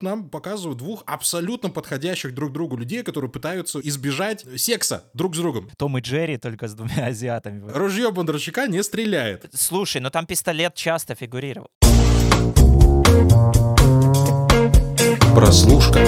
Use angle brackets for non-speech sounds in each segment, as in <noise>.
нам показывают двух абсолютно подходящих друг другу людей, которые пытаются избежать секса друг с другом. Том и Джерри только с двумя <laughs> азиатами. Ружье Бондарчука не стреляет. Слушай, но там пистолет часто фигурировал. Прослушка.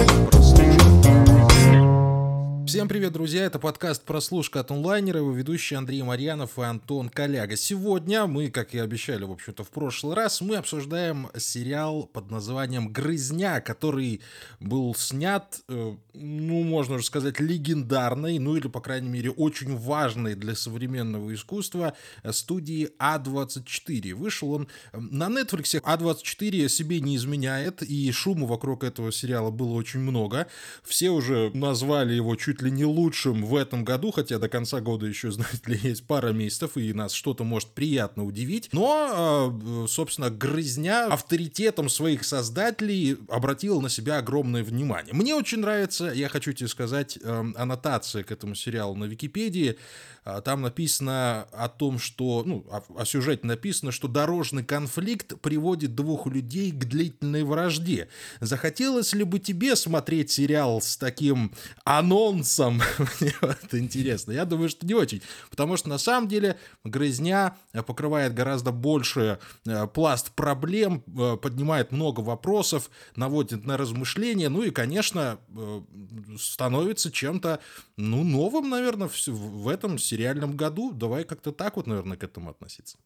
Всем привет, друзья! Это подкаст «Прослушка от онлайнера», его ведущие Андрей Марьянов и Антон Коляга. Сегодня мы, как и обещали, в общем-то, в прошлый раз, мы обсуждаем сериал под названием «Грызня», который был снят, э, ну, можно уже сказать, легендарной, ну или, по крайней мере, очень важной для современного искусства студии А24. Вышел он э, на Netflix. А24 себе не изменяет, и шума вокруг этого сериала было очень много. Все уже назвали его чуть чуть ли не лучшим в этом году, хотя до конца года еще, <laughs> знаете ли, есть пара месяцев, и нас что-то может приятно удивить. Но, а, собственно, грызня авторитетом своих создателей обратила на себя огромное внимание. Мне очень нравится, я хочу тебе сказать, эм, аннотация к этому сериалу на Википедии. А, там написано о том, что, ну, о, сюжете написано, что дорожный конфликт приводит двух людей к длительной вражде. Захотелось ли бы тебе смотреть сериал с таким анонсом? <laughs> Мне это интересно. Я думаю, что не очень. Потому что на самом деле грызня покрывает гораздо больше э, пласт проблем, э, поднимает много вопросов, наводит на размышления, ну и, конечно, э, становится чем-то, ну, новым, наверное, в этом сериале реальном году. Давай как-то так вот, наверное, к этому относиться.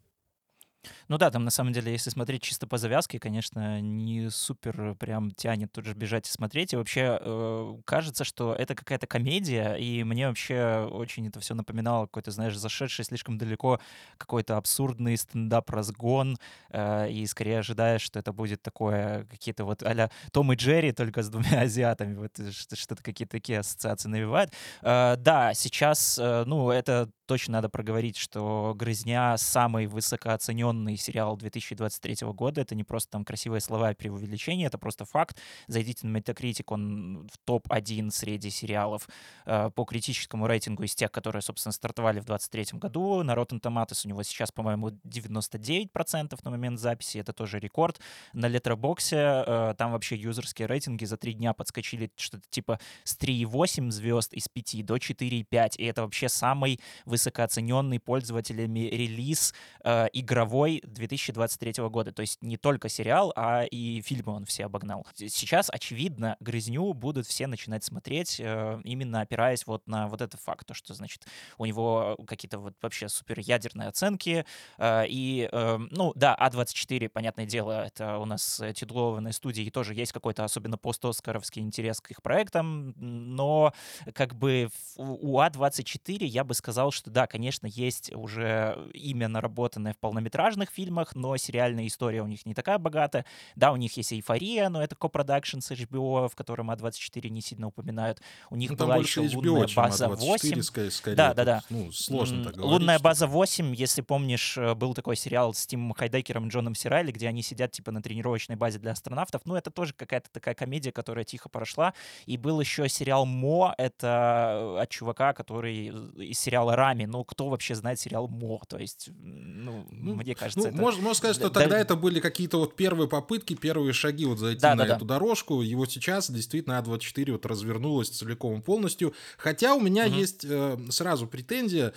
Ну да, там на самом деле, если смотреть чисто по завязке, конечно, не супер прям тянет тут же бежать и смотреть. И вообще э, кажется, что это какая-то комедия, и мне вообще очень это все напоминало какой-то, знаешь, зашедший слишком далеко какой-то абсурдный стендап-разгон, э, и скорее ожидаешь, что это будет такое, какие-то вот а Том и Джерри, только с двумя <laughs> азиатами, вот что-то какие-то такие ассоциации навевает. Э, да, сейчас, э, ну, это точно надо проговорить, что «Грызня» — самый высокооцененный сериал 2023 года. Это не просто там красивые слова и преувеличение, это просто факт. Зайдите на Metacritic, он в топ-1 среди сериалов э, по критическому рейтингу из тех, которые, собственно, стартовали в 2023 году. На Rotten Tomatoes у него сейчас, по-моему, 99% на момент записи, это тоже рекорд. На Letterboxd э, там вообще юзерские рейтинги за три дня подскочили что-то типа с 3,8 звезд из 5 до 4,5, и это вообще самый высокооцененный пользователями релиз э, игровой 2023 года. То есть не только сериал, а и фильмы он все обогнал. Сейчас, очевидно, «Грызню» будут все начинать смотреть, э, именно опираясь вот на вот этот факт, то, что, значит, у него какие-то вот вообще супер ядерные оценки. Э, и, э, ну, да, А24, понятное дело, это у нас титулованные студии, и тоже есть какой-то особенно пост-оскаровский интерес к их проектам, но как бы у А24 я бы сказал, что да, конечно, есть уже имя наработанное в полнометражных фильмах, но сериальная история у них не такая богатая. Да, у них есть «Эйфория», но это копродакшн с HBO, в котором А24 не сильно упоминают. У них ну, была еще HBO, «Лунная база 8». Скорее, скорее, да, да, да. Ну, сложно так говорить. «Лунная база 8», если помнишь, э, был такой сериал с Тимом Хайдекером и Джоном Сирайли, где они сидят типа на тренировочной базе для астронавтов. Ну, это тоже какая-то такая комедия, которая тихо прошла. И был еще сериал «Мо», это от чувака, который из сериала «Рами». Ну, кто вообще знает сериал «Мо»? То есть, ну, ну мне кажется, ну, это... Можно, можно сказать, что да, тогда это были какие-то вот первые попытки, первые шаги вот зайти да, на да, эту да. дорожку. Вот сейчас действительно А24 вот развернулась целиком и полностью. Хотя у меня угу. есть э, сразу претензия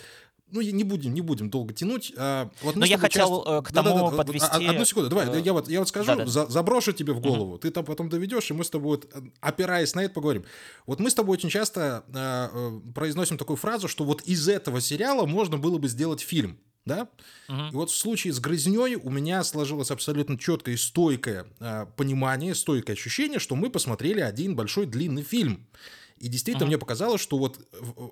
ну, не будем, не будем долго тянуть. А, вот Но я хотел часто... Э, к тому да, да, да, подвести... Одну секунду, давай, э, я вот, я вот скажу, да, да. За, заброшу тебе в голову, угу. ты там потом доведешь, и мы с тобой, вот, опираясь на это, поговорим. Вот мы с тобой очень часто э, произносим такую фразу, что вот из этого сериала можно было бы сделать фильм да? Угу. И вот в случае с грызней у меня сложилось абсолютно четкое и стойкое э, понимание, стойкое ощущение, что мы посмотрели один большой длинный фильм. И действительно uh-huh. мне показалось, что вот,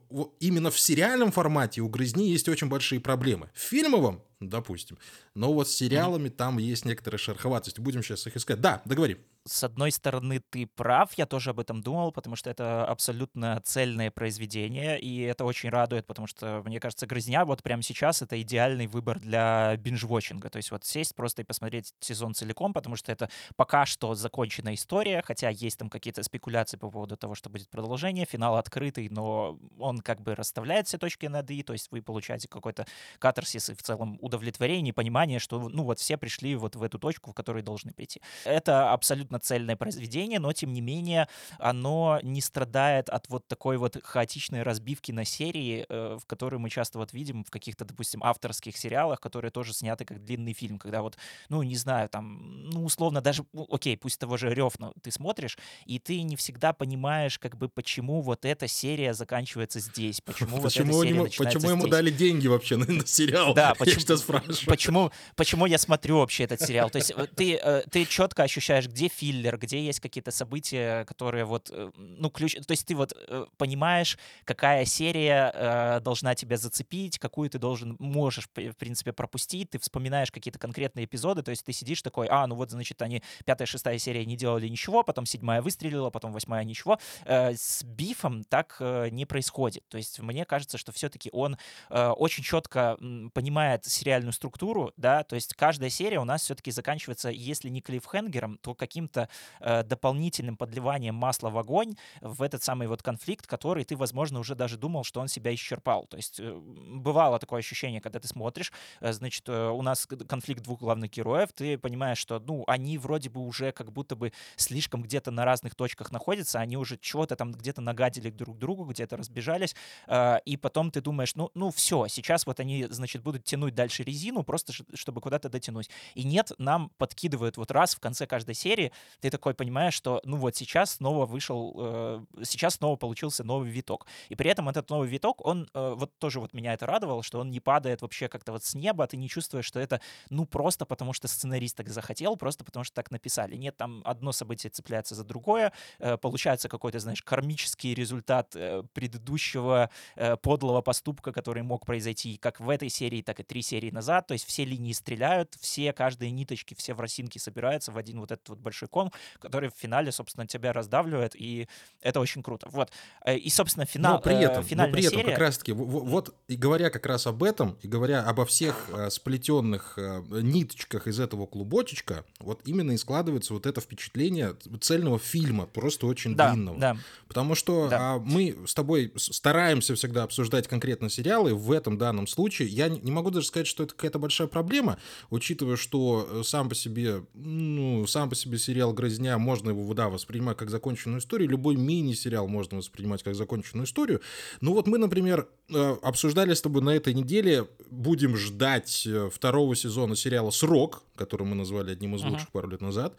вот именно в сериальном формате у «Грызни» есть очень большие проблемы. В фильмовом, допустим, но вот с сериалами там есть некоторые шероховатости. Будем сейчас их искать. Да, договори с одной стороны, ты прав, я тоже об этом думал, потому что это абсолютно цельное произведение, и это очень радует, потому что, мне кажется, «Грызня» вот прямо сейчас это идеальный выбор для бинж-вотчинга, то есть вот сесть просто и посмотреть сезон целиком, потому что это пока что законченная история, хотя есть там какие-то спекуляции по поводу того, что будет продолжение, финал открытый, но он как бы расставляет все точки над «и», то есть вы получаете какой-то катарсис и в целом удовлетворение, понимание, что, ну, вот все пришли вот в эту точку, в которой должны прийти. Это абсолютно цельное произведение, но, тем не менее, оно не страдает от вот такой вот хаотичной разбивки на серии, э, в которой мы часто вот видим в каких-то, допустим, авторских сериалах, которые тоже сняты как длинный фильм, когда вот, ну, не знаю, там, ну, условно, даже, ну, окей, пусть того же Рёфна ты смотришь, и ты не всегда понимаешь, как бы, почему вот эта серия заканчивается здесь, почему, почему вот эта серия ему, начинается Почему ему здесь. дали деньги вообще на, на сериал? Да, почему, что спрашиваю. почему, почему я смотрю вообще этот сериал? То есть э, ты, э, ты четко ощущаешь, где филлер, где есть какие-то события, которые вот, э, ну, ключ... То есть ты вот понимаешь, какая серия должна тебя зацепить, какую ты должен, можешь, в принципе, пропустить, ты вспоминаешь какие-то конкретные эпизоды, то есть ты сидишь такой, а, ну вот, значит, они пятая, шестая серия не делали ничего, потом седьмая выстрелила, потом восьмая ничего. С Бифом так не происходит. То есть мне кажется, что все-таки он очень четко понимает сериальную структуру, да, то есть каждая серия у нас все-таки заканчивается, если не клиффхенгером, то каким-то э, дополнительным подливанием масла в огонь в этот самый вот конфликт, который ты, возможно, уже даже думал, что он себя исчерпал. То есть э, бывало такое ощущение, когда ты смотришь, э, значит, э, у нас конфликт двух главных героев, ты понимаешь, что, ну, они вроде бы уже как будто бы слишком где-то на разных точках находятся, они уже чего-то там где-то нагадили друг другу, где-то разбежались, э, и потом ты думаешь, ну, ну все, сейчас вот они, значит, будут тянуть дальше резину, просто чтобы куда-то дотянуть. И нет, нам подкидывают вот раз в конце каждой серии, ты такой понимаешь, что, ну вот сейчас снова вышел, э, сейчас снова получился новый виток. И при этом этот новый виток, он э, вот тоже вот меня это радовало, что он не падает вообще как-то вот с неба, ты не чувствуешь, что это, ну, просто потому что сценарист так захотел, просто потому что так написали. Нет, там одно событие цепляется за другое, э, получается какой-то, знаешь, кармический результат э, предыдущего э, подлого поступка, который мог произойти как в этой серии, так и три серии назад. То есть все линии стреляют, все, каждые ниточки, все ворсинки собираются в один вот этот вот большой ком, который в финале, собственно, тебя раздавливает, и это очень круто. Вот. Э, И, собственно, финал, но при э, этом, но финальная при этом серия... как раз-таки, в- в- вот и говоря как раз об этом, и говоря обо всех э, сплетенных э, ниточках из этого клубочечка, вот именно и складывается вот это впечатление цельного фильма, просто очень Да, длинного. да. Потому что Да. а, мы с тобой стараемся всегда обсуждать конкретно сериалы. В этом данном случае я не не могу даже сказать, что это какая-то большая проблема, учитывая, что э, сам по себе, ну, сам по себе сериал «Грызня» можно его, да, воспринимать как законченную историю. Любой мини-сериал можно воспринимать как законченную историю. Ну вот мы, например, э, обсуждали с тобой на этой неделе, будем ждать э, второго сезона сериала «Срок», который мы назвали одним из лучших пару лет назад.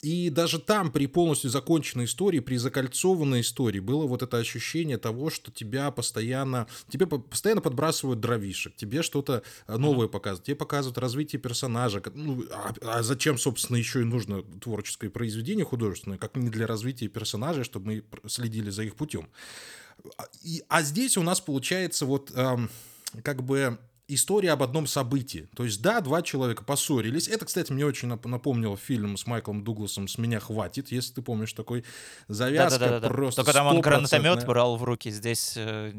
И даже там, при полностью законченной истории, при закольцованной истории, было вот это ощущение того, что тебя постоянно, тебе по- постоянно подбрасывают дровишек, тебе что-то э, новое показывают, тебе показывают развитие персонажа. Ну, а, а зачем, собственно, еще и нужно творческое произведение художественное, как не для развития персонажей, чтобы мы следили за их путем. А- и- а здесь у нас получается вот эм, как бы история об одном событии. То есть, да, два человека поссорились. Это, кстати, мне очень нап- напомнило фильм с Майклом Дугласом «С меня хватит», если ты помнишь такой завязка Да-да-да-да. просто Только там он гранатомет брал в руки, здесь э,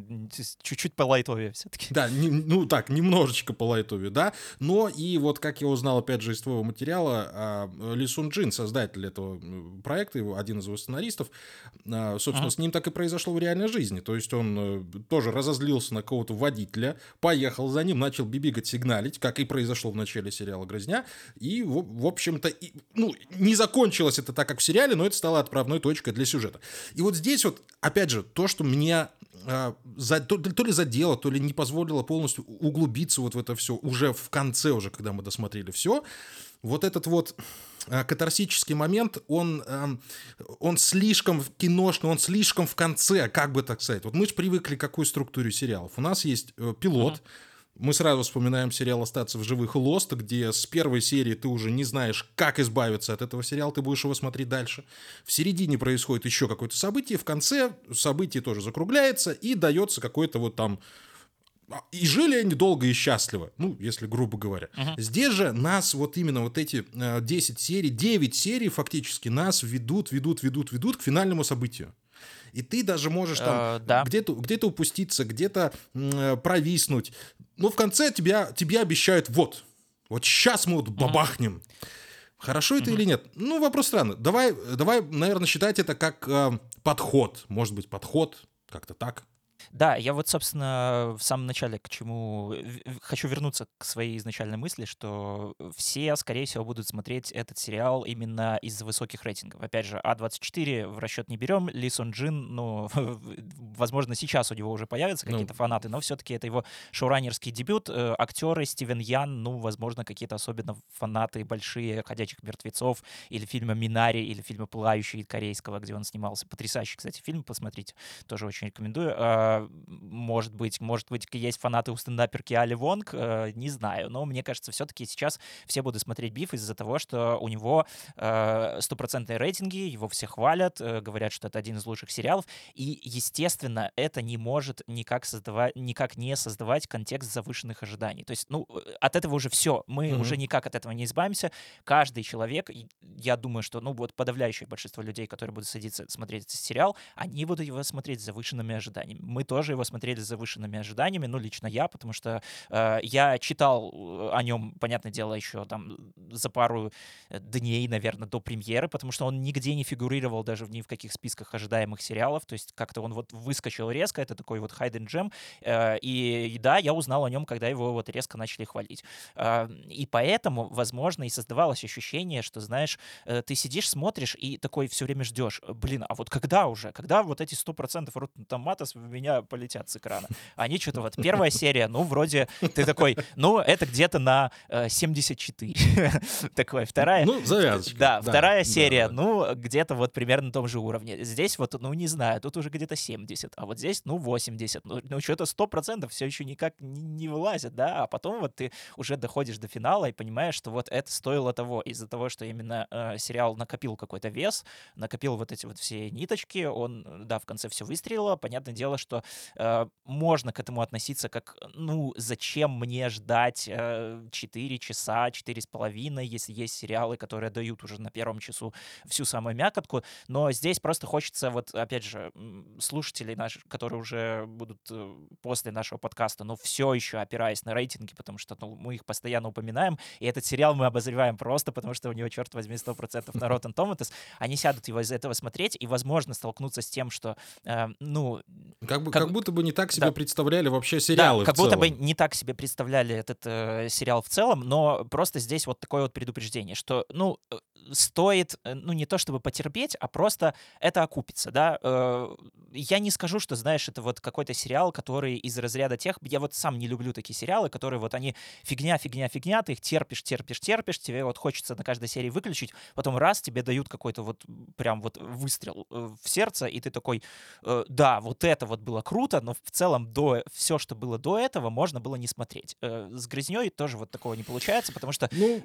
чуть-чуть по лайтовее все-таки. Да, не- ну так, немножечко по лайтове, да. Но и вот, как я узнал, опять же, из твоего материала, а, Ли Сун Джин, создатель этого проекта, его- один из его сценаристов, а, собственно, Ага. с ним так и произошло в реальной жизни. То есть он э, тоже разозлился на кого-то водителя, поехал за ним, начал бибигать, сигналить, как и произошло в начале сериала «Грызня». И, в, в общем-то, и- ну, не закончилось это так, как в сериале, но это стало отправной точкой для сюжета. И вот здесь вот, опять же, то, что меня а, то, то ли задело, то ли не позволило полностью углубиться вот в это все уже в конце, уже когда мы досмотрели все, вот этот вот а, катарсический момент, он, ам, он слишком киношный, он слишком в конце, как бы так сказать. Вот мы же привыкли к какой структуре сериалов. У нас есть э, пилот, мы сразу вспоминаем сериал «Остаться в живых» «Лост», где с первой серии ты уже не знаешь, как избавиться от этого сериала, ты будешь его смотреть дальше. В середине происходит еще какое-то событие, в конце событие тоже закругляется и дается какой-то вот там а, и жили они долго и счастливо, ну, если грубо говоря. Здесь же нас вот именно вот эти э, 10 серий, 9 серий фактически нас ведут, ведут, ведут, ведут к финальному событию. И ты даже можешь там Э, да. где-то где упуститься, где-то э, провиснуть. Но в конце тебя, тебе обещают, вот, вот сейчас мы вот бабахнем. Хорошо это или нет? Ну, вопрос странный. Давай, давай, наверное, считать это как э, подход. Может быть, подход, как-то так. Да, я вот, собственно, в самом начале к чему хочу вернуться к своей изначальной мысли, что все, скорее всего, будут смотреть этот сериал именно из-за высоких рейтингов. Опять же, А24 в расчет не берем, Ли Сон Джин, ну, <laughs> возможно, сейчас у него уже появятся ну, какие-то ну, фанаты, но все-таки это его шоураннерский дебют. Э, актеры Стивен Ян, ну, возможно, какие-то особенно фанаты большие «Ходячих мертвецов» или фильма «Минари», или фильма «Пылающий» корейского, где он снимался. Потрясающий, кстати, фильм, посмотрите, тоже очень рекомендую а, может быть, может быть, есть фанаты у стендаперки Али Вонг, э, не знаю, но мне кажется, все-таки сейчас все будут смотреть Биф из-за того, что у него э, стопроцентные рейтинги, его все хвалят, э, говорят, что это один из лучших сериалов, и, естественно, это не может никак создавать, никак не создавать контекст завышенных ожиданий. То есть, ну, от этого уже все, мы mm-hmm. уже никак от этого не избавимся. Каждый человек, я думаю, что, ну, вот подавляющее большинство людей, которые будут садиться смотреть этот сериал, они будут его смотреть с завышенными ожиданиями. Мы тоже его смотрели с завышенными ожиданиями, ну, лично я, потому что э, я читал э, о нем, понятное дело, еще там за пару э, дней, наверное, до премьеры, потому что он нигде не фигурировал даже ни в каких списках ожидаемых сериалов, то есть как-то он вот выскочил резко, это такой вот hidden gem, э, и, и да, я узнал о нем, когда его вот резко начали хвалить. Э, и поэтому, возможно, и создавалось ощущение, что, знаешь, э, ты сидишь, смотришь и такой все время ждешь, блин, а вот когда уже, когда вот эти 100% Rotten Tomatoes в меня полетят с экрана. Они что-то вот, первая серия, ну, вроде ты такой, ну, это где-то на э, 74. <laughs> Такой, вторая... Ну, завязочка. Да, вторая серия, ну, где-то вот примерно на том же уровне. Здесь вот, ну, не знаю, тут уже где-то 70, а вот здесь, ну, 80. Ну, ну что-то 100% все еще никак не, не вылазит, да, а потом вот ты уже доходишь до финала и понимаешь, что вот это стоило того, из-за того, что именно э, сериал накопил какой-то вес, накопил вот эти вот все ниточки, он, да, в конце все выстрелило. Понятное дело, что э, можно к этому относиться как, ну, зачем мне ждать э, 4 часа, 4 с половиной, если есть сериалы, которые дают уже на первом часу всю самую мякотку. Но здесь просто хочется, вот, опять же, слушателей наших, которые уже будут э, после нашего подкаста, но все еще опираясь на рейтинги, потому что ну, мы их постоянно упоминаем, и этот сериал мы обозреваем просто потому, что у него, черт возьми, 100% на Rotten Tomatoes, они сядут его из этого смотреть и, возможно, столкнуться с тем, что, э, ну... Как, бы, как, как будто бы не так себе да. представляли вообще сериалы. Да, как будто бы не так себе представляли этот э, сериал в целом, но просто здесь вот такое вот предупреждение, что, ну, э, стоит, э, ну, не то чтобы потерпеть, а просто это окупится, да. Э, я не скажу, что, знаешь, это вот какой-то сериал, который из разряда тех... Я вот сам не люблю такие сериалы, которые вот они фигня, фигня, фигня, ты их терпишь, терпишь, терпишь, тебе вот хочется на каждой серии выключить, потом раз, тебе дают какой-то вот прям вот выстрел э, в сердце, и ты такой, да, вот это вот было круто, но в целом до все, что было до этого, можно было не смотреть. С «Грязней» тоже вот такого не получается, потому что ну,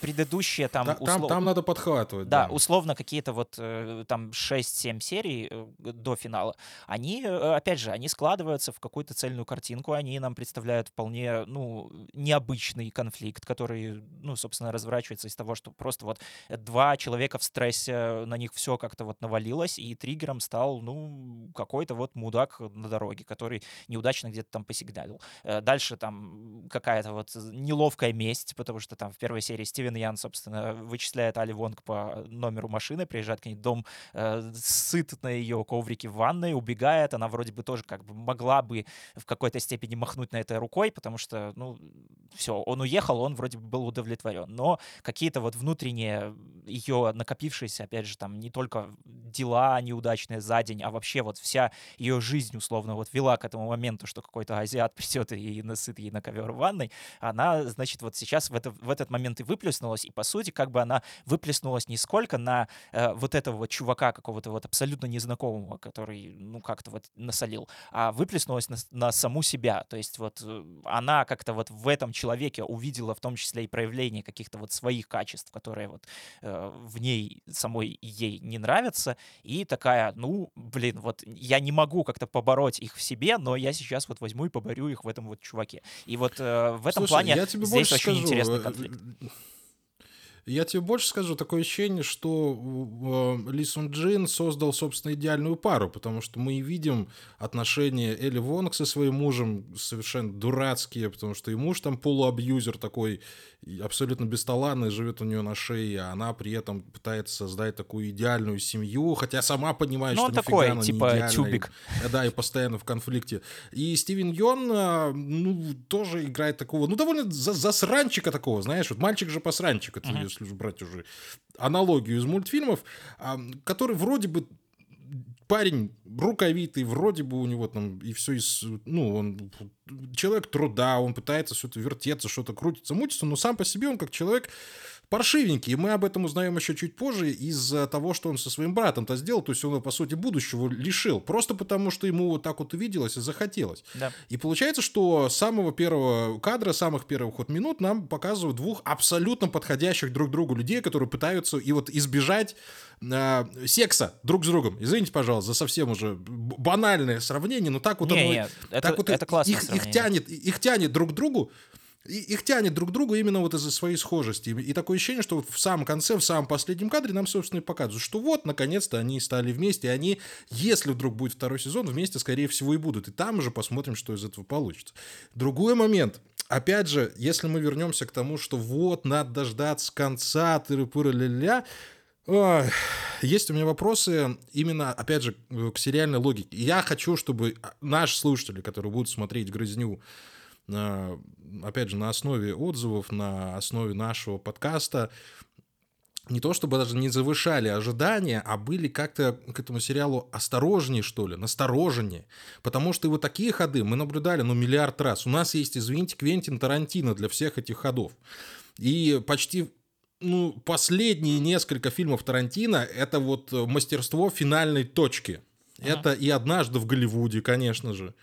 предыдущие там... Та, услов... там надо подхватывать. Да, да. условно какие-то вот э, там 6-7 серий э, до финала, они, э, опять же, они складываются в какую-то цельную картинку, они нам представляют вполне, ну, необычный конфликт, который, ну, собственно, разворачивается из того, что просто вот два человека в стрессе, на них все как-то вот навалилось, и триггером стал, ну, какой-то вот мудак на дороге, который неудачно где-то там посигналил. Дальше там какая-то вот неловкая месть, потому что там в первой серии Стивен Ян, собственно, вычисляет Али Вонг по номеру машины, приезжает к ней дом, э, сыт на ее коврике в ванной, убегает. Она вроде бы тоже как бы могла бы в какой-то степени махнуть на это рукой, потому что, ну, все, он уехал, он вроде бы был удовлетворен. Но какие-то вот внутренние ее накопившиеся, опять же, там не только дела неудачные за день, а вообще вот вся ее жизнь, условно, вот вела к этому моменту, что какой-то азиат <laughs> придет и насыт ей на ковер в ванной, она, значит, вот сейчас в, это, в этот момент и выплеснулась, и, по сути, как бы она выплеснулась не сколько на э, вот этого вот чувака какого-то вот абсолютно незнакомого, который, ну, как-то вот насолил, а выплеснулась на, на саму себя. То есть вот э, она как-то вот в этом человеке увидела в том числе и проявление каких-то вот своих качеств, которые вот э, в ней самой ей не нравятся, и такая, ну, блин, вот я не могу как-то побороть их в себе, но я сейчас вот возьму и поборю их в этом вот чуваке. И вот э, в этом Слушай, плане здесь очень скажу. интересный конфликт. Я тебе больше скажу, такое ощущение, что э, Ли Сун Джин создал, собственно, идеальную пару, потому что мы видим отношения Элли Вонг со своим мужем совершенно дурацкие, потому что и муж там полуабьюзер такой, абсолютно бесталанный, живет у нее на шее, а она при этом пытается создать такую идеальную семью, хотя сама понимает, ну, что нифига такой, она типа, не идеальная. тюбик. Да, и постоянно в конфликте. И Стивен Йон, а, ну, тоже играет такого, ну, довольно засранчика такого, знаешь, вот мальчик же посранчик, это uh-huh. если брать уже аналогию из мультфильмов, который вроде бы парень руковитый, вроде бы у него там и все из, ну, он человек труда, он пытается что-то вертеться, что-то крутится, мутится, но сам по себе он как человек паршивенький. И мы об этом узнаем еще чуть позже из-за того, что он со своим братом-то сделал. То есть он, по сути, будущего лишил. Просто потому, что ему вот так вот увиделось и захотелось. Да. И получается, что с самого первого кадра, самых первых вот минут нам показывают двух абсолютно подходящих друг другу людей, которые пытаются и вот избежать э, секса друг с другом. Извините, пожалуйста, за совсем уже банальное сравнение, но так вот не, оно... Не, так это, вот это их, их, тянет, их тянет друг к другу, их тянет друг к другу именно вот из-за своей схожести. И такое ощущение, что в самом конце, в самом последнем кадре нам, собственно, и показывают, что вот, наконец-то они стали вместе, и они, если вдруг будет второй сезон, вместе, скорее всего, и будут. И там уже посмотрим, что из этого получится. Другой момент. Опять же, если мы вернемся к тому, что вот, надо дождаться конца, тыры-пыры ля-ля, есть у меня вопросы именно, опять же, к сериальной логике. Я хочу, чтобы наши слушатели, которые будут смотреть «Грызню», опять же, на основе отзывов, на основе нашего подкаста, не то чтобы даже не завышали ожидания, а были как-то к этому сериалу осторожнее, что ли, настороженнее. Потому что вот такие ходы мы наблюдали, ну, миллиард раз. У нас есть, извините, Квентин Тарантино для всех этих ходов. И почти ну, последние несколько фильмов Тарантино — это вот мастерство финальной точки. Ага. Это и «Однажды в Голливуде», конечно же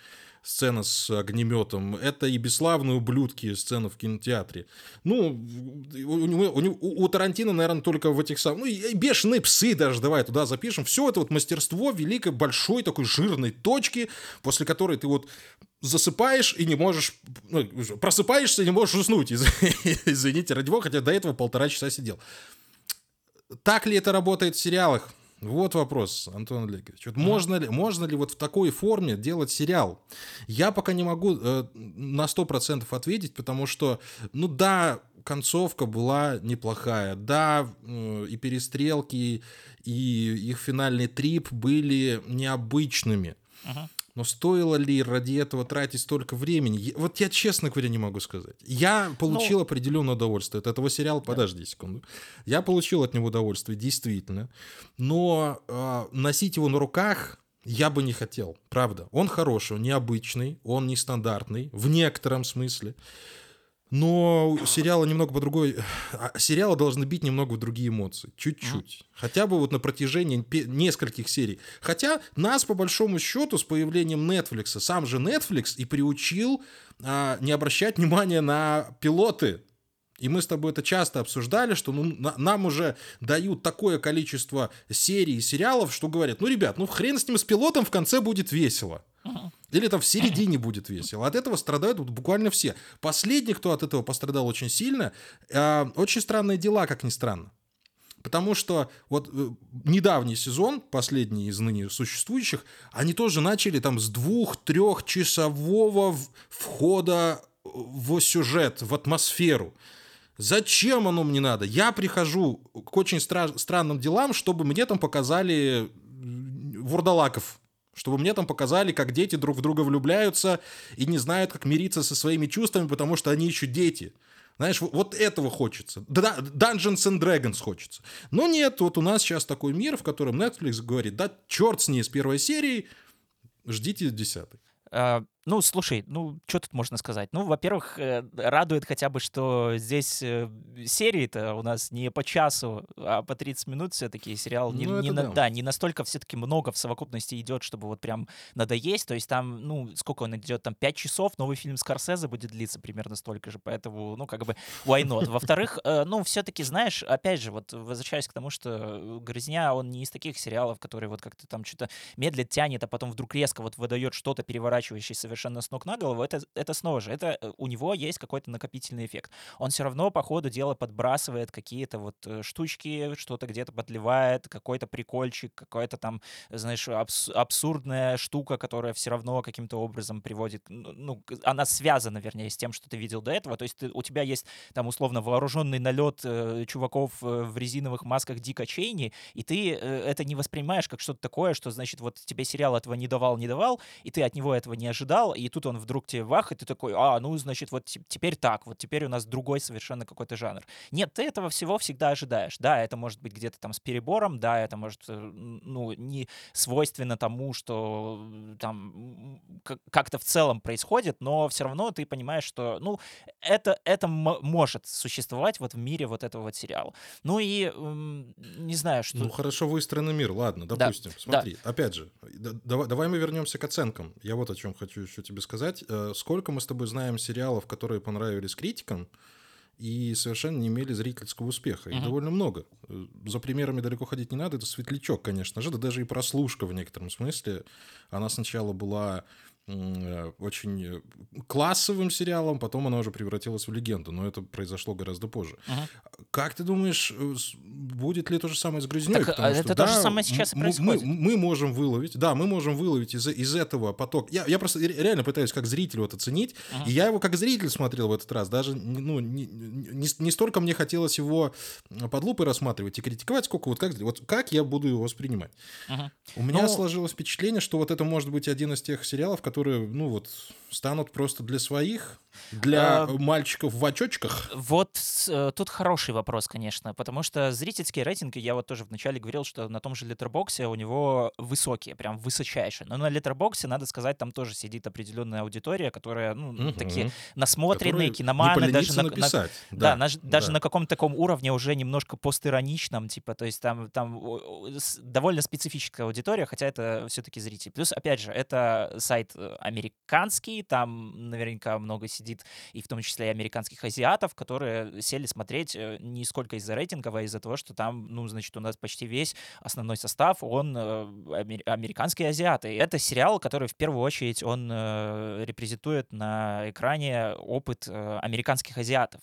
сцена с огнеметом, это и бесславные ублюдки сцена в кинотеатре. Ну, у, у, у, у Тарантино, наверное, только в этих самых... Ну, и бешеные псы даже, давай туда запишем. Все это вот мастерство великой, большой такой жирной точки, после которой ты вот засыпаешь и не можешь... Ну, просыпаешься и не можешь уснуть, <laughs> извините, ради бога, хотя до этого полтора часа сидел. Так ли это работает в сериалах? Вот вопрос, Антон Олегович. Вот можно, ли, можно ли вот в такой форме делать сериал? Я пока не могу э, на 100% ответить, потому что, ну да, концовка была неплохая. Да, э, и перестрелки, и их финальный трип были необычными. Uh-huh. Но стоило ли ради этого тратить столько времени? Вот я, честно говоря, не могу сказать. Я получил ну, определенное удовольствие от этого сериала. Да. Подожди секунду. Я получил от него удовольствие, действительно. Но э, носить его на руках я бы не хотел, правда. Он хороший, он необычный, он нестандартный в некотором смысле. Но сериалы немного по другой... А, сериалы должны бить немного в другие эмоции. Чуть-чуть. Mm. Хотя бы вот на протяжении нескольких серий. Хотя нас, по большому счету, с появлением Netflix, сам же Netflix и приучил а, не обращать внимания на пилоты. И мы с тобой это часто обсуждали, что ну, на, нам уже дают такое количество серий и сериалов, что говорят, ну, ребят, ну хрен с ним с пилотом, в конце будет весело. Или там в середине будет весело. От этого страдают буквально все. Последний, кто от этого пострадал очень сильно, э, очень странные дела, как ни странно. Потому что вот э, недавний сезон, последний из ныне существующих, они тоже начали там с двух-трехчасового входа в сюжет, в атмосферу. Зачем оно мне надо? Я прихожу к очень стра- странным делам, чтобы мне там показали вурдалаков чтобы мне там показали, как дети друг в друга влюбляются и не знают, как мириться со своими чувствами, потому что они еще дети. Знаешь, вот этого хочется. Dungeons and Dragons хочется. Но нет, вот у нас сейчас такой мир, в котором Netflix говорит, да черт с ней с первой серии, ждите десятой. А, ну, слушай, ну, что тут можно сказать? Ну, во-первых, э, радует хотя бы, что здесь э, серии-то у нас не по часу, а по 30 минут все-таки сериал не, ну, не, на, да, не настолько все-таки много в совокупности идет, чтобы вот прям надоесть. То есть там, ну, сколько он идет? Там 5 часов, новый фильм Скорсезе будет длиться примерно столько же, поэтому, ну, как бы, why not? Во-вторых, э, ну, все-таки, знаешь, опять же, вот возвращаясь к тому, что «Грызня», он не из таких сериалов, которые вот как-то там что-то медлит, тянет, а потом вдруг резко вот выдает что-то, переворачивающее совершенно совершенно с ног на голову, это, это снова же, это э, у него есть какой-то накопительный эффект. Он все равно по ходу дела подбрасывает какие-то вот э, штучки, что-то где-то подливает, какой-то прикольчик, какой-то там, знаешь, абс- абсурдная штука, которая все равно каким-то образом приводит, ну, она связана, вернее, с тем, что ты видел до этого. То есть ты, у тебя есть там условно вооруженный налет э, чуваков э, в резиновых масках Дика Чейни, и ты э, это не воспринимаешь как что-то такое, что, значит, вот тебе сериал этого не давал, не давал, и ты от него этого не ожидал, и тут он вдруг тебе вах, и ты такой, а, ну, значит, вот теперь так, вот теперь у нас другой совершенно какой-то жанр. Нет, ты этого всего всегда ожидаешь. Да, это может быть где-то там с перебором, да, это может, э, ну, не свойственно тому, что там как-то в целом происходит, но все равно ты понимаешь, что, ну, это, это может существовать вот в мире вот этого вот сериала. Ну и, не знаю, что... Ну, хорошо выстроенный мир, ладно, допустим. Да, Смотри, да. опять же, давай, давай мы вернемся к оценкам. Я вот о чем хочу еще тебе сказать. Э, сколько мы с тобой знаем сериалов, которые понравились критикам, и совершенно не имели зрительского успеха. Их uh-huh. довольно много. Э, за примерами далеко ходить не надо. Это «Светлячок», конечно же. Да даже и «Прослушка» в некотором смысле. Она сначала была Э, очень классовым сериалом, потом она уже превратилась в легенду, но это произошло гораздо позже. Угу. Как ты думаешь, э, будет ли то же самое с грызней? Так, Потому это что, то да, же самое сейчас и происходит. Мы, мы можем выловить, да, мы можем выловить из, из этого поток. Я, я просто реально пытаюсь как зритель вот оценить, угу. и я его как зритель смотрел в этот раз. Даже ну, не, не, не столько мне хотелось его под лупой рассматривать и критиковать, сколько вот как, вот как я буду его воспринимать. Угу. У меня ну, сложилось впечатление, что вот это может быть один из тех сериалов, которые, ну вот, станут просто для своих, для а, мальчиков в очочках? Вот э, тут хороший вопрос, конечно, потому что зрительские рейтинги, я вот тоже вначале говорил, что на том же Литербоксе у него высокие, прям высочайшие. Но на Литербоксе, надо сказать, там тоже сидит определенная аудитория, которая, ну, угу. такие насмотренные киноманы, даже на, написать. на, да, да, на, даже да. на каком-то таком уровне уже немножко постироничном, типа, то есть там, там довольно специфическая аудитория, хотя это все-таки зритель. Плюс, опять же, это сайт э, американский, там наверняка много сидит, и в том числе и американских азиатов, которые сели смотреть э, не сколько из-за рейтингов, а из-за того, что там, ну, значит, у нас почти весь основной состав, он э, американские азиаты. Это сериал, который в первую очередь он э, репрезентует на экране опыт американских азиатов.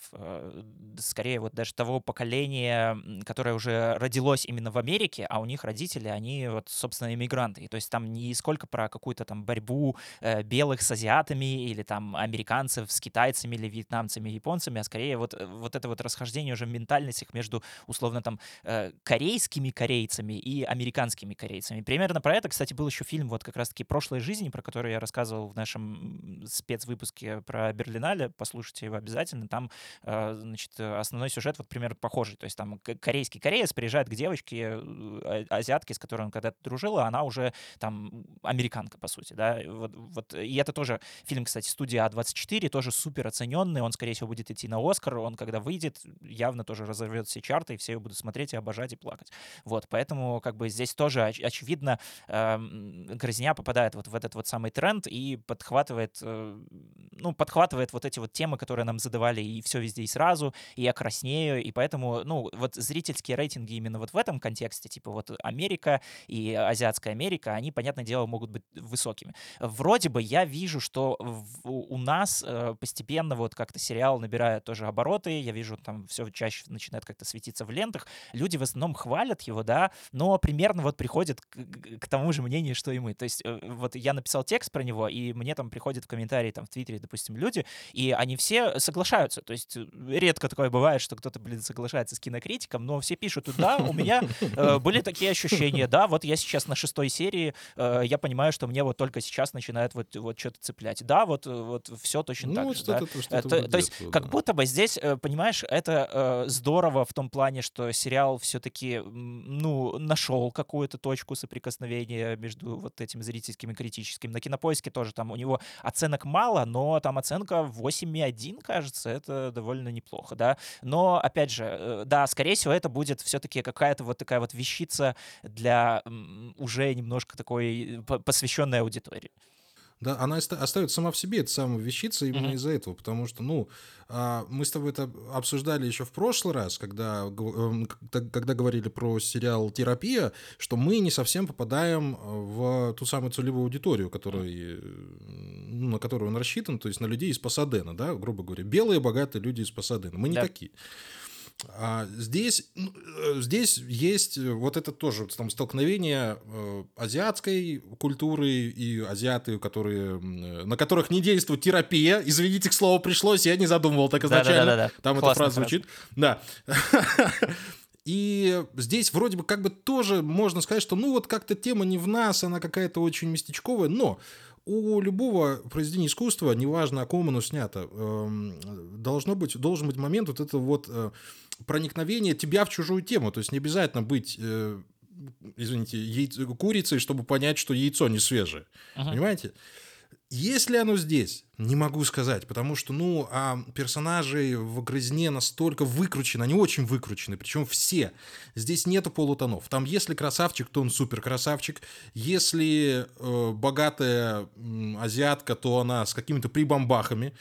Скорее вот даже того поколения, которое уже родилось именно в Америке, а у них родители, они вот, собственно, иммигранты. И то есть там не сколько про какую-то там борьбу белых с азиатами, или там американцев с китайцами или вьетнамцами, японцами, а скорее вот, э, вот это вот расхождение уже ментальностях между условно там э, корейскими корейцами и американскими корейцами. Примерно про это, кстати, был еще фильм вот как раз-таки «Прошлой жизни», про который я рассказывал в нашем спецвыпуске про Берлинале, послушайте его обязательно, там, э, значит, основной сюжет вот примерно похожий, то есть там корейский кореец приезжает к девочке, а, азиатке, с которой он когда-то дружил, а она уже там американка, по сути, да, вот, вот, и это тоже Фильм, кстати, студия А24, тоже супер оцененный, он, скорее всего, будет идти на Оскар, он, когда выйдет, явно тоже разорвет все чарты, и все его будут смотреть и обожать и плакать. Вот, поэтому, как бы, здесь тоже, оч- очевидно, э, «Грызня» попадает вот в этот вот самый тренд и подхватывает, э, ну, подхватывает вот эти вот темы, которые нам задавали, и все везде и сразу, и я краснею, и поэтому, ну, вот зрительские рейтинги именно вот в этом контексте, типа вот Америка и Азиатская Америка, они, понятное дело, могут быть высокими. Вроде бы я вижу, что у нас э, постепенно вот как-то сериал набирает тоже обороты, я вижу, там все чаще начинает как-то светиться в лентах, люди в основном хвалят его, да, но примерно вот приходят к, к тому же мнению, что и мы. То есть э, вот я написал текст про него, и мне там приходят в комментарии там в Твиттере, допустим, люди, и они все соглашаются. То есть э, редко такое бывает, что кто-то, блин, соглашается с кинокритиком, но все пишут, да, у меня э, были такие ощущения, да, вот я сейчас на шестой серии, э, я понимаю, что мне вот только сейчас начинает вот, вот что-то цеплять да, вот, вот все точно ну, так вот же. Да? То, то, есть, как будто бы здесь, э, понимаешь, это э, здорово в том плане, что сериал все-таки, ну, нашел какую-то точку соприкосновения между вот этим зрительским и критическим. На кинопоиске тоже там у него оценок мало, но там оценка 8,1, кажется, это довольно неплохо, да. Но, опять же, э, да, скорее всего, это будет все-таки какая-то вот такая вот вещица для уже немножко такой посвященной аудитории. Да, она остается сама в себе, это самая вещица именно Мгм. из-за этого, потому что, ну, а, мы с тобой это обсуждали еще в прошлый раз, когда, эм, когда, когда говорили про сериал «Терапия», что мы не совсем попадаем в ту самую целевую аудиторию, который, ну, на которую он рассчитан, то есть на людей из Пасадена, да, грубо говоря. Белые богатые люди из Пасадена. Мы не Да. такие. А здесь, ну, э, здесь есть э, вот это тоже там столкновение э, азиатской культуры и азиаты, которые, на которых не действует терапия. Извините, к слову пришлось, я не задумывал так изначально. Да-да-да-да. Там эта Классная фраза фраза. звучит. Да. <laughs> И здесь вроде бы как бы тоже можно сказать, что ну вот как-то тема не в нас, она какая-то очень местечковая, но у любого произведения искусства, неважно о ком оно снято, эм, должно быть, должен быть момент вот этого вот э, проникновения тебя в чужую тему. То есть не обязательно быть, э, извините, яйц- курицей, чтобы понять, что яйцо не свежее. Мгм. Понимаете? Есть ли оно здесь? Не могу сказать, потому что, ну, а персонажи в «Грызне» настолько выкручены, они очень выкручены, причем все. Здесь нету полутонов. Там, если красавчик, то он супер красавчик. Если э, богатая м, азиатка, то она с какими-то прибамбахами.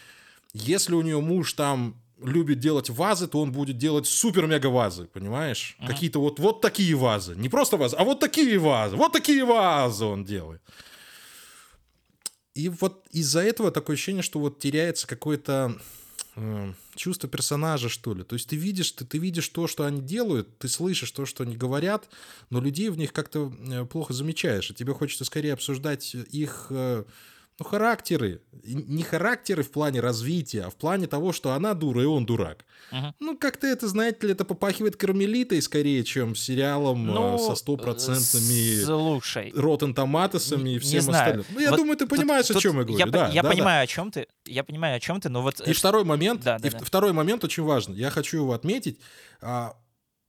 Если у нее муж там любит делать вазы, то он будет делать супер-мега-вазы, понимаешь? Мгм. Какие-то вот, вот такие вазы. Не просто вазы, а вот такие вазы. Вот такие вазы он делает. И вот из-за этого такое ощущение, что вот теряется какое-то э, чувство персонажа, что ли. То есть ты видишь, ты, ты видишь то, что они делают, ты слышишь то, что они говорят, но людей в них как-то э, плохо замечаешь. И тебе хочется скорее обсуждать их э, ну, характеры. Не характеры в плане развития, а в плане того, что она дура и он дурак. Мгм. Ну, как-то это, знаете ли, это попахивает кармелитой скорее, чем сериалом э, Ну, со стопроцентными Слушай, Rotten Tomatoes и всем остальным. Ну, я Вот думаю, ты тут- понимаешь, о тут чем я Я, говорю. по- да, я да, да. понимаю, о чем ты. Я понимаю, о чем ты, но вот И второй момент, Да, да, и да. второй момент очень важный. Я хочу его отметить. А,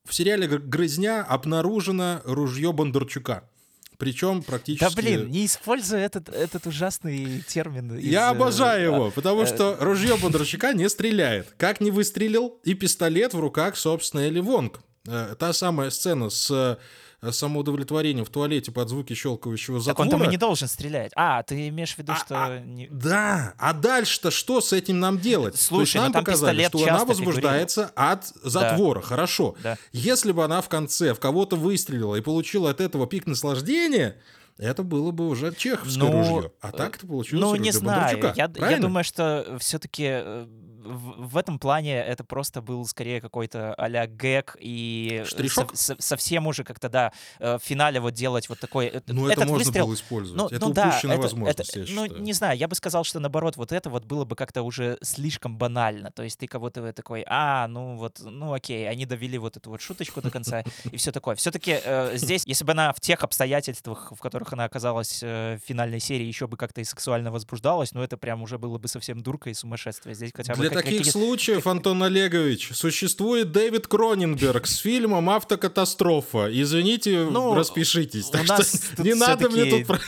В сериале «Гр- «Грызня» обнаружено ружье Бондарчука. Причем практически... Да блин, не используй этот, этот ужасный термин. из, Я э, обожаю а, его, потому э, что ружье Бондарчука не стреляет. Как не выстрелил и пистолет в руках, собственно, Элли Вонг. Э, Та самая сцена с самоудовлетворением в туалете под звуки щелкающего Так затвора. он там и не должен стрелять. А, ты имеешь в виду, А- что... а- не- Да, а дальше-то что с этим нам делать? То есть Слушай, ну нам там показали, что она возбуждается от затвора, хорошо. Да. Если бы она в конце в кого-то выстрелила и получила от этого пик наслаждения, это было бы уже чеховское Ну, ружье. А так это получилось Ну, не знаю. Я, я Правильно? думаю, что все-таки в, в этом плане это просто был скорее какой-то а-ля гэг и Штришок? со- со- совсем уже как-то, да, э, в финале вот делать вот такой... э, Ну, это можно выстрел, было использовать. Ну, это ну да, это, возможность, это- я ну, считаю. не знаю, я бы сказал, что наоборот, вот это вот было бы как-то уже слишком банально. То есть ты кого-то такой, а, ну вот, ну окей, они довели вот эту вот шуточку до конца <laughs> и все такое. Все-таки здесь, если бы она в тех обстоятельствах, в которых она оказалась э, в финальной серии, еще бы как-то и сексуально возбуждалась, ну это прям уже было бы совсем дурка и сумасшествие. Здесь хотя бы Для таких случаев, Антон Олегович, существует Дэвид Кроненберг с фильмом «Автокатастрофа». Извините, Ну, распишитесь. Так что не надо мне тут про,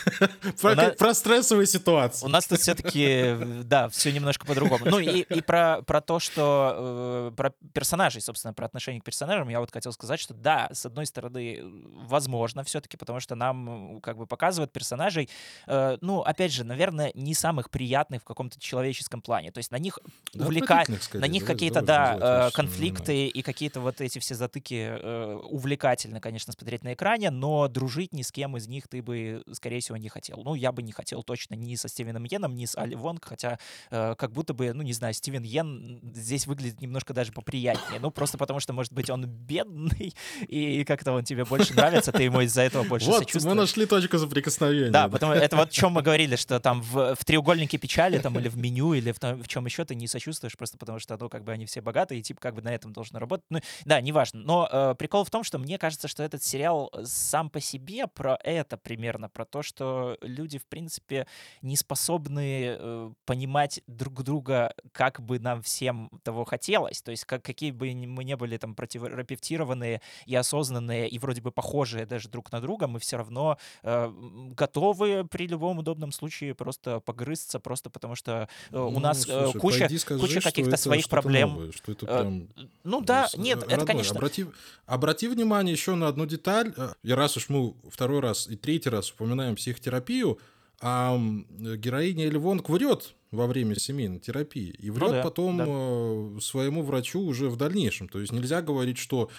про- нас- про стрессовые ситуации. У нас тут все-таки, да, все немножко по-другому. Ну и, и про, про то, что э, про персонажей, собственно, про отношение к персонажам, я вот хотел сказать, что да, с одной стороны, возможно, все-таки, потому что нам э, как бы показывают персонажей, э, ну, опять же, наверное, не самых приятных в каком-то человеческом плане. То есть на них Да, увлекать, на них какие-то, да, э, конфликты и какие-то вот эти все затыки э, увлекательно, конечно, смотреть на экране, но дружить ни с кем из них ты бы, скорее всего, не хотел. Ну, я бы не хотел точно ни со Стивеном Йеном, ни с Али Вонг, хотя э, как будто бы, ну, не знаю, Стивен Йен здесь выглядит немножко даже поприятнее. Ну, просто потому что, может быть, он бедный, <laughs> и как-то он тебе больше нравится, ты ему из-за этого больше Вот, мы нашли точку соприкосновения. Да, потому это вот о чем мы говорили, что там в, в треугольнике печали там или в меню или в чем еще ты не сочувствуешь просто потому что ну как бы они все богатые и типа как бы на этом должно работать. Ну да, неважно. Но э, прикол в том, что мне кажется, что этот сериал сам по себе про это примерно про то, что люди в принципе не способны э, понимать друг друга, как бы нам всем того хотелось. То есть как какие бы мы не были там противорапевтированные и осознанные и вроде бы похожие даже друг на друга, мы все равно э, готовы при любом удобном случае просто погрызться, просто потому что э, у Ну, нас э, слушай, куча, скажи, куча каких-то своих проблем. новое, что это Э, прям Ну да, с- нет, э, это, родной. конечно... Обрати, обрати внимание еще на одну деталь. Э, И раз уж мы второй раз и третий раз упоминаем психотерапию, А героиня Элли Вонг врет во время семейной терапии и врет ну, да, потом да. Э, своему врачу уже в дальнейшем. То есть нельзя говорить, что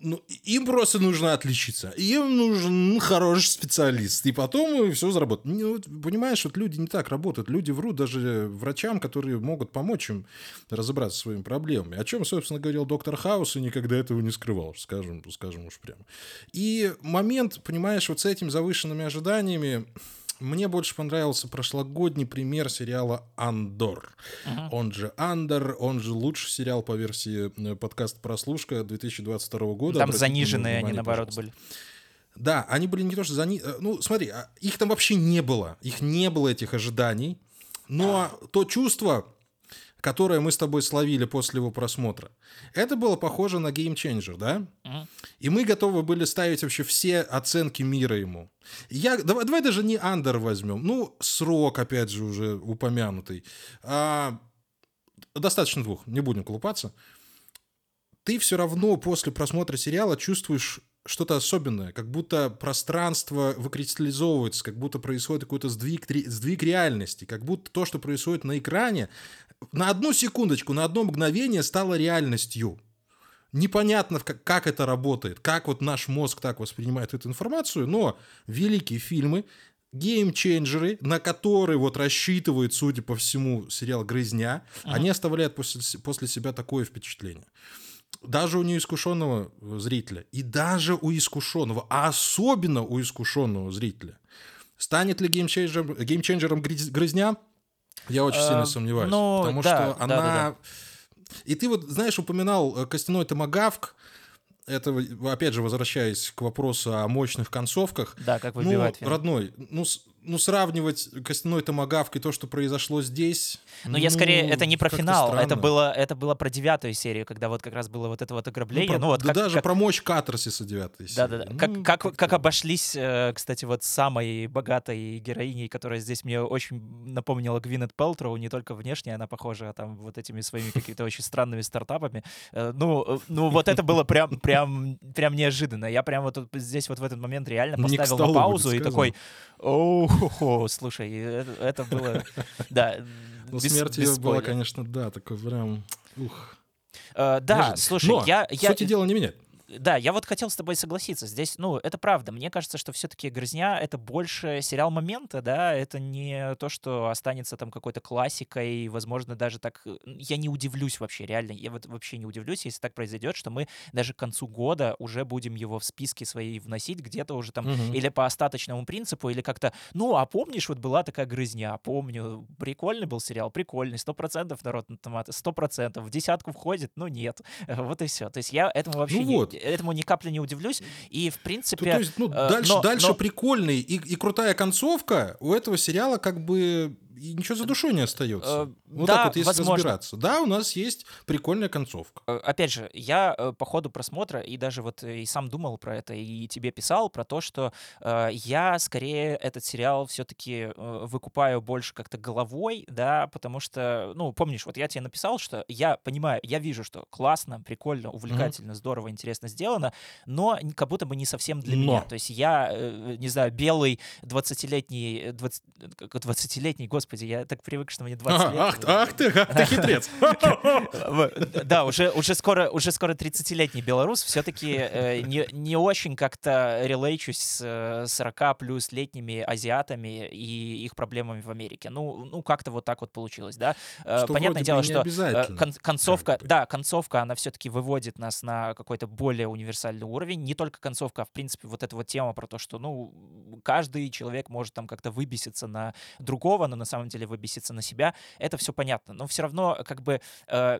ну, им просто нужно отличиться. Им нужен хороший специалист. И потом все заработать. Ну, понимаешь, вот люди не так работают. Люди врут даже врачам, которые могут помочь им разобраться со своими проблемами. О чем, собственно, говорил доктор Хаус и никогда этого не скрывал, скажем, скажем уж прямо. И момент, понимаешь, вот с этими завышенными ожиданиями мне больше понравился прошлогодний пример сериала «Андор». Uh-huh. Он же «Андор», он же лучший сериал по версии э, подкаст «Прослушка» 2022 года. Там заниженные они, наоборот, пожалуйста. были. Да, они были не то, что зани... Э, ну, смотри, а их там вообще не было. Их не было, этих ожиданий. Но то чувство, которое мы с тобой словили после его просмотра, это было похоже на Game Changer, да? Uh-huh. И мы готовы были ставить вообще все оценки мира ему. Я, давай, давай даже не Андер возьмем. Ну, срок, опять же, уже упомянутый. А, достаточно двух, не будем колупаться. Ты все равно после просмотра сериала чувствуешь что-то особенное, как будто пространство выкристаллизовывается, как будто происходит какой-то сдвиг, сдвиг реальности, как будто то, что происходит на экране, на одну секундочку, на одно мгновение стало реальностью. Непонятно, как, как это работает, как вот наш мозг так воспринимает эту информацию, но великие фильмы, геймченджеры, на которые вот рассчитывает, судя по всему, сериал «Грызня», ага. они оставляют после, после себя такое впечатление. Даже у неискушенного зрителя, и даже у искушенного, а особенно у искушенного зрителя. Станет ли геймченджером, геймченджером «Грызня»? Я очень сильно эм, сомневаюсь. Ну, потому да, что она... Да, да, да. И ты вот, знаешь, упоминал э, костяной томагавк. Это, опять же, возвращаясь к вопросу о мощных концовках. Да, как выбивать. Ну, родной, ну, ну, сравнивать костяной томагавк и то, что произошло здесь... Но ну, я скорее, это не про финал, странно. это было, это было про девятую серию, когда вот как раз было вот это вот ограбление. Ну, про, ну, вот да как, даже как... про мощь катарсиса девятой серии. Да-да-да. Ну, как, как, как, как обошлись, э, кстати, вот самой богатой героиней, которая здесь мне очень напомнила Гвинет Пелтроу, не только внешне, она похожа там вот этими своими какими-то очень странными стартапами. Э, ну, э, ну, вот это было прям, прям, прям неожиданно. Я прям вот здесь вот в этот момент реально поставил на паузу и такой, о, слушай, это, было, да. Ну, смерть ее была, конечно, да, такой прям, ух. Uh, да, слушай, я... я... сути дела не меняет да, я вот хотел с тобой согласиться. Здесь, ну, это правда. Мне кажется, что все-таки «Грызня» — это больше сериал момента, да, это не то, что останется там какой-то классикой, возможно, даже так... Э, я не удивлюсь вообще, реально, я вот вообще не удивлюсь, если так произойдет, что мы даже к концу года уже будем его в списки свои вносить где-то уже там, угу. или по остаточному принципу, или как-то, ну, а помнишь, вот была такая «Грызня», помню, прикольный был сериал, прикольный, сто процентов народ на томаты, сто процентов, в десятку входит, ну, нет, <laughs> вот и все. То есть я этому вообще ну, вот. Этому ни капли не удивлюсь. И, в принципе... То, то есть, ну, э, дальше, но, дальше но... прикольный и, и крутая концовка у этого сериала как бы и ничего за душой не остается. Э, вот да, так вот, если возможно. разбираться. Да, у нас есть прикольная концовка. Э, опять же, я э, по ходу просмотра и даже вот и сам думал про это, и тебе писал про то, что я скорее этот сериал все-таки выкупаю больше как-то головой, да, потому что, ну, помнишь, вот я тебе написал, что я понимаю, я вижу, что классно, прикольно, увлекательно, mm-hmm. здорово, интересно сделано, но как будто бы не совсем для но. меня. То есть я, не знаю, белый 20-летний, 20, 20-летний, господи, господи, я так привык, что мне 20 лет. Ах, ах ты, ах ты хитрец. <laughs> Да, уже, уже скоро, уже скоро 30-летний белорус, все-таки э, не, не очень как-то релейчусь с 40 э, плюс летними азиатами и их проблемами в Америке. Ну, ну как-то вот так вот получилось, да. Э, что Понятное дело, что концовка, да, концовка, она все-таки выводит нас на какой-то более универсальный уровень. Не только концовка, а в принципе вот эта вот тема про то, что, ну, каждый человек может там как-то выбеситься на другого, но на самом деле выбеситься на себя, это все понятно. Но все равно как бы э,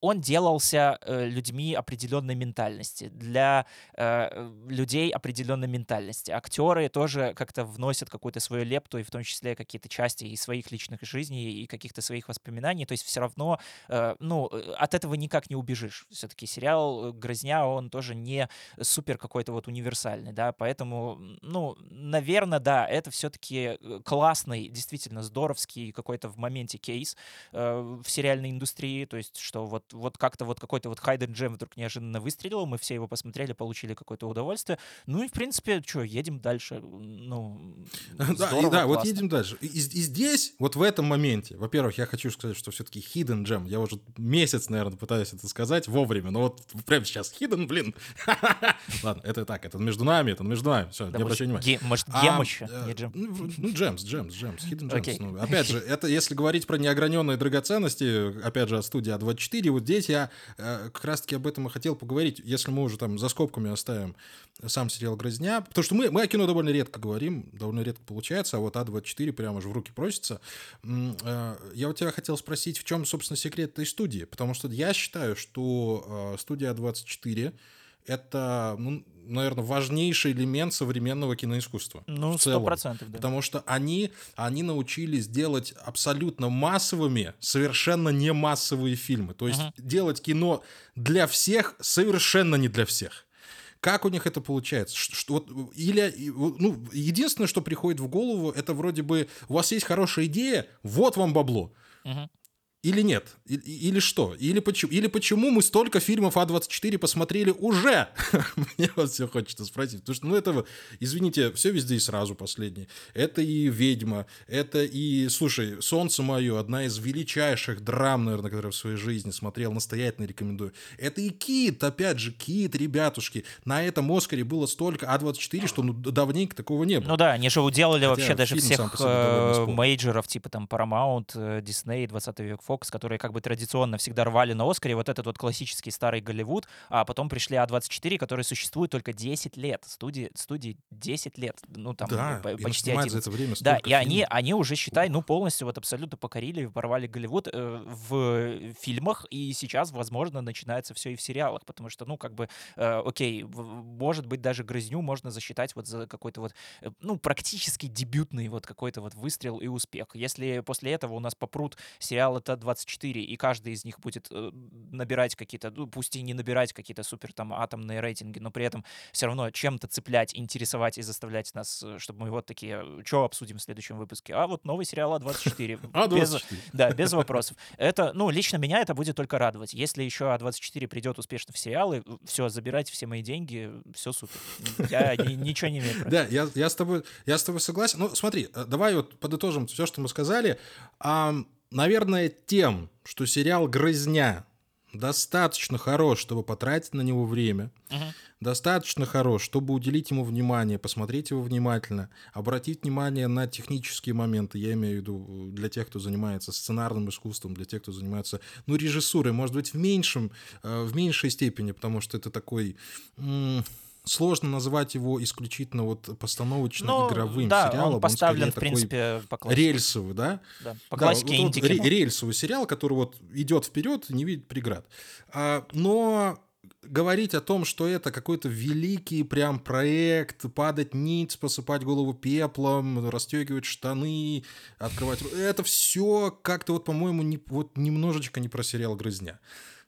он делался э, людьми определенной ментальности, для э, людей определенной ментальности. Актеры тоже как-то вносят какую-то свою лепту, и в том числе какие-то части и своих личных жизней, и каких-то своих воспоминаний. То есть все равно, э, ну, э, от этого никак не убежишь. Все-таки сериал «Грызня», он тоже не супер какой-то вот универсальный, да, поэтому, ну, наверное, да, это все-таки э, классный, действительно здоровский какой-то в моменте кейс э, в сериальной индустрии, то есть что вот, вот как-то вот какой-то вот Хайден Джем вдруг неожиданно выстрелил, мы все его посмотрели, получили какое-то удовольствие. Ну и, в принципе, что, едем дальше. Ну, Здорово, <laughs> да, и, да вот едем дальше. И, и здесь, вот в этом моменте, во-первых, я хочу сказать, что все-таки hidden gem, я уже месяц, наверное, пытаюсь это сказать вовремя, но вот прямо сейчас hidden, блин. <laughs> Ладно, это так, это между нами, это между нами. Все, не обращай внимания. может, А, гем еще, э, не джем. Ну, джемс, джемс, джемс, hidden <laughs> gems. Ну, опять же, это если говорить про неограненные драгоценности, опять же, от студии А24, вот здесь я э, как раз-таки об этом и хотел поговорить, если мы уже там за скобками оставим сам сериал «Грызня», потому что мы, мы о кино довольно редко говорим, довольно редко получается, а вот А24 прямо же в руки просится. Э, Я у тебя хотел спросить, в чем, собственно, секрет этой студии, потому что я считаю, что э, студия А24 это, ну, наверное, важнейший элемент современного киноискусства. Ну, сто процентов, да. Потому что они, они научились делать абсолютно массовыми, совершенно не массовые фильмы. То есть Мгм. делать кино для всех, совершенно не для всех. Как у них это получается? Ш- Что, вот, или, ну, единственное, что приходит в голову, это вроде бы у вас есть хорошая идея, вот вам бабло. Мгм. Или нет? И- и- Или что? Или почему, или почему мы столько фильмов А24 посмотрели уже? <laughs> Мне вот все хочется спросить. Потому что, ну, это, извините, все везде и сразу последнее. Это и «Ведьма», это и, слушай, «Солнце мое», одна из величайших драм, наверное, которые в своей жизни смотрел, настоятельно рекомендую. Это и «Кит», опять же, «Кит», ребятушки. На этом «Оскаре» было столько А24, что ну, давненько такого не было. Ну да, они же уделали Хотя вообще даже всех э, мейджеров, типа там Paramount, Disney, 20 век Fox, которые как бы традиционно всегда рвали на Оскаре вот этот вот классический старый Голливуд, а потом пришли А24, которые существуют только 10 лет. Студии, студии 10 лет, ну там да, и почти наснимать за 11. это время Да, и они, фильмов. они уже, считай, ну, полностью вот абсолютно покорили, порвали Голливуд э, в фильмах, и сейчас, возможно, начинается все и в сериалах, потому что, ну, как бы, э, окей, в- может быть, даже «Грызню» можно засчитать вот за какой-то вот, э, ну, практически дебютный вот какой-то вот выстрел и успех. Если после этого у нас попрут сериалы Т-24, и каждый из них будет э, набирать какие-то, ну, пусть и не набирать какие-то супер там атомные рейтинги, но при этом все равно чем-то цеплять, интересовать и заставлять нас, э, чтобы мы вот такие, что обсудим в следующем выпуске? А вот новый сериал А24. <laughs> Без- А24. <laughs> Да, без вопросов. Это, ну, лично меня это будет только радовать. Если еще А24 придет успешно в сериалы, все, забирайте все мои деньги, все супер. Я ни- ничего не имею. <laughs> Да, я, я, с тобой, я с тобой согласен. Ну, смотри, э, давай вот подытожим все, что мы сказали. А, наверное, тем, что сериал «Грызня» достаточно хорош, чтобы потратить на него время, Мгм. достаточно хорош, чтобы уделить ему внимание, посмотреть его внимательно, обратить внимание на технические моменты, я имею в виду э, для тех, кто занимается сценарным искусством, для тех, кто занимается, ну, режиссурой, может быть, в меньшем, э, в меньшей степени, потому что это такой... м, Сложно назвать его исключительно вот постановочно-игровым Ну, да, сериалом. он поставлен, скорее в принципе, по классике. рельсовый, да? Да, по Да, классике вот- вот рельсовый сериал, который вот идет вперед, не видит преград. А, но говорить о том, что это какой-то великий прям проект, падать ниц, посыпать голову пеплом, расстегивать штаны, открывать... Это все как-то вот, по-моему, не, вот немножечко не про сериал «Грызня».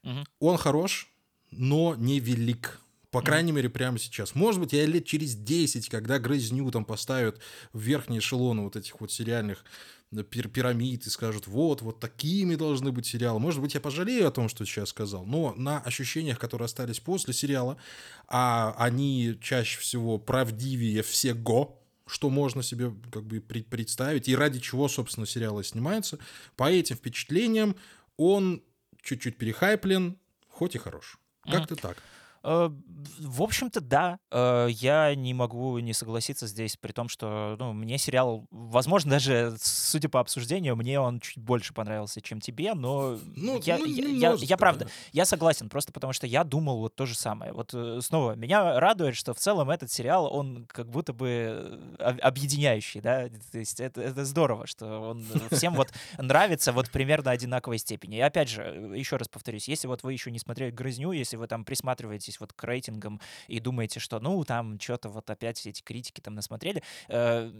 Мгм. Он хорош, но не велик. По крайней мере, прямо сейчас. Может быть, я лет через 10, когда грызню там поставят в верхние эшелоны вот этих вот сериальных э, пир- пирамид и скажут, вот, вот такими должны быть сериалы. Может быть, я пожалею о том, что сейчас сказал, но на ощущениях, которые остались после сериала, а они чаще всего правдивее всего, что можно себе как бы пред- представить, и ради чего, собственно, сериалы снимаются, по этим впечатлениям он чуть-чуть перехайплен, хоть и хорош. Как-то так. Э, В общем-то, да. Э, Я не могу не согласиться здесь, при том, что ну, мне сериал, возможно, <laughs> даже судя по обсуждению, мне он чуть больше понравился, чем тебе, но Ну, я, ну, я- я- немножко, я правда, да. я согласен, просто потому что я думал вот то же самое. Вот э, снова, меня радует, что в целом этот сериал, он как будто бы об- объединяющий, да, то есть это, это здорово, что он всем вот <laughs> нравится вот примерно одинаковой степени. И опять же, еще раз повторюсь, если вот вы еще не смотрели «Грызню», если вы там присматриваетесь вот к рейтингам и думаете, что ну там что-то вот опять эти критики там насмотрели, э,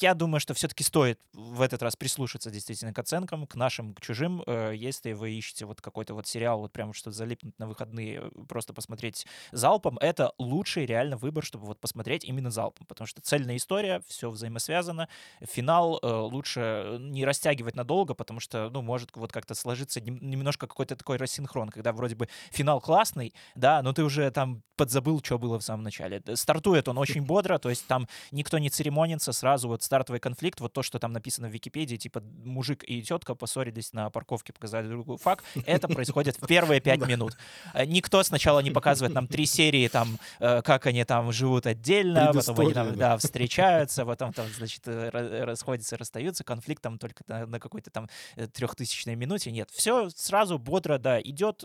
я думаю, что все-таки стоит в этот раз прислушаться действительно к оценкам, к нашим, к чужим. Э, Если вы ищете вот какой-то вот сериал, вот прям что залипнуть на выходные, э, просто посмотреть залпом, это лучший реально выбор, чтобы вот посмотреть именно залпом, потому что цельная история, все взаимосвязано, финал лучше не растягивать надолго, потому что, ну, может вот как-то сложиться нем- немножко какой-то такой рассинхрон, когда вроде бы финал классный, да, но ты уже уже там подзабыл, что было в самом начале. Стартует он очень бодро, то есть там никто не церемонится, сразу вот стартовый конфликт, вот то, что там написано в Википедии, типа мужик и тетка поссорились на парковке, показали другую факт, это происходит в первые пять минут. Э, никто сначала не показывает нам три серии, там, э, как они там живут отдельно, потом они там, да, встречаются, потом там, значит, э, расходятся, расстаются, конфликт там только на, на какой-то там трехтысячной минуте. Нет, все сразу бодро, да, идет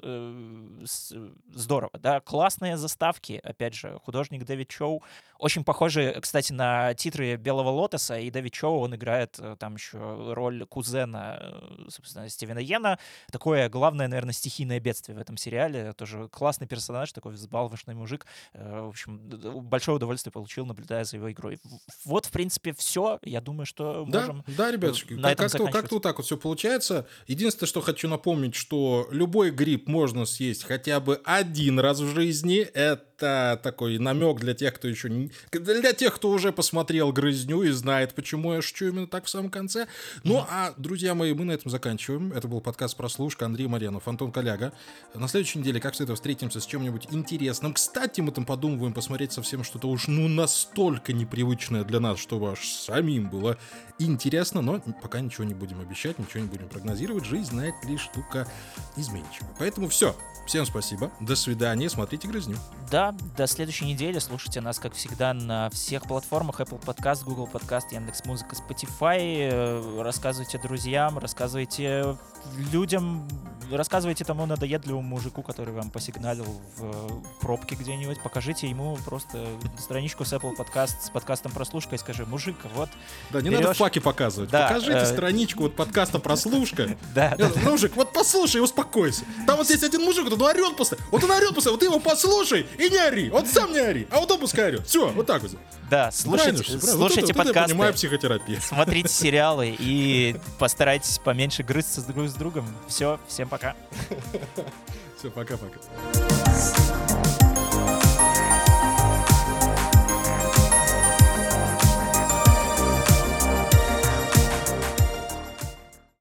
здорово, да, классные заставки, опять же, художник Дэвид Чоу, очень похожи, кстати, на титры Белого Лотоса, и Дэвид Чоу, он играет там еще роль кузена, собственно, Стивена Йена, такое главное, наверное, стихийное бедствие в этом сериале, тоже классный персонаж, такой взбалвошный мужик, в общем, большое удовольствие получил, наблюдая за его игрой. Вот, в принципе, все. Я думаю, что да, можем Да, ребятушки, на как, как-то, как-то вот так вот все получается. Единственное, что хочу напомнить, что любой гриб можно съесть хотя бы один раз в жизни. Это такой намек для тех, кто еще не... Для тех, кто уже посмотрел «Грызню» и знает, почему я шучу именно так в самом конце. Ну, а, друзья мои, мы на этом заканчиваем. Это был подкаст «Прослушка». Андрей Марьянов, Антон Коляга. На следующей неделе, как всегда, встретимся с чем-нибудь интересным. Кстати, мы там подумываем посмотреть совсем что-то уж ну настолько непривычное для нас, чтобы аж самим было интересно, но пока ничего не будем обещать, ничего не будем прогнозировать. Жизнь, знает лишь штука изменчивая. Поэтому все. Всем спасибо. До свидания. Смотрите «Грызню». Да, до следующей недели. Слушайте нас, как всегда, на всех платформах. Apple Podcast, Google Podcast, Яндекс.Музыка, Spotify. Э, рассказывайте друзьям, рассказывайте людям, рассказывайте тому надоедливому мужику, который вам посигналил в пробке где-нибудь. Покажите ему просто страничку с Apple Podcast с подкастом «Прослушка» и скажи, мужик, вот Да, не берешь... надо факи показывать. Да, Покажите э... страничку вот подкаста «Прослушка». <laughs> Да. Мужик, вот послушай успокойся. Там вот есть один мужик, он орет после. Вот он орет после. Вот ты его послушай и не ори. Вот сам не ори. А вот он пускай орет. Все, вот так вот. Да, слушайте, слушайте подкасты. понимаю психотерапию. Смотрите сериалы и постарайтесь поменьше грызться друг с другом. Все, всем пока. <laughs> Все, пока-пока.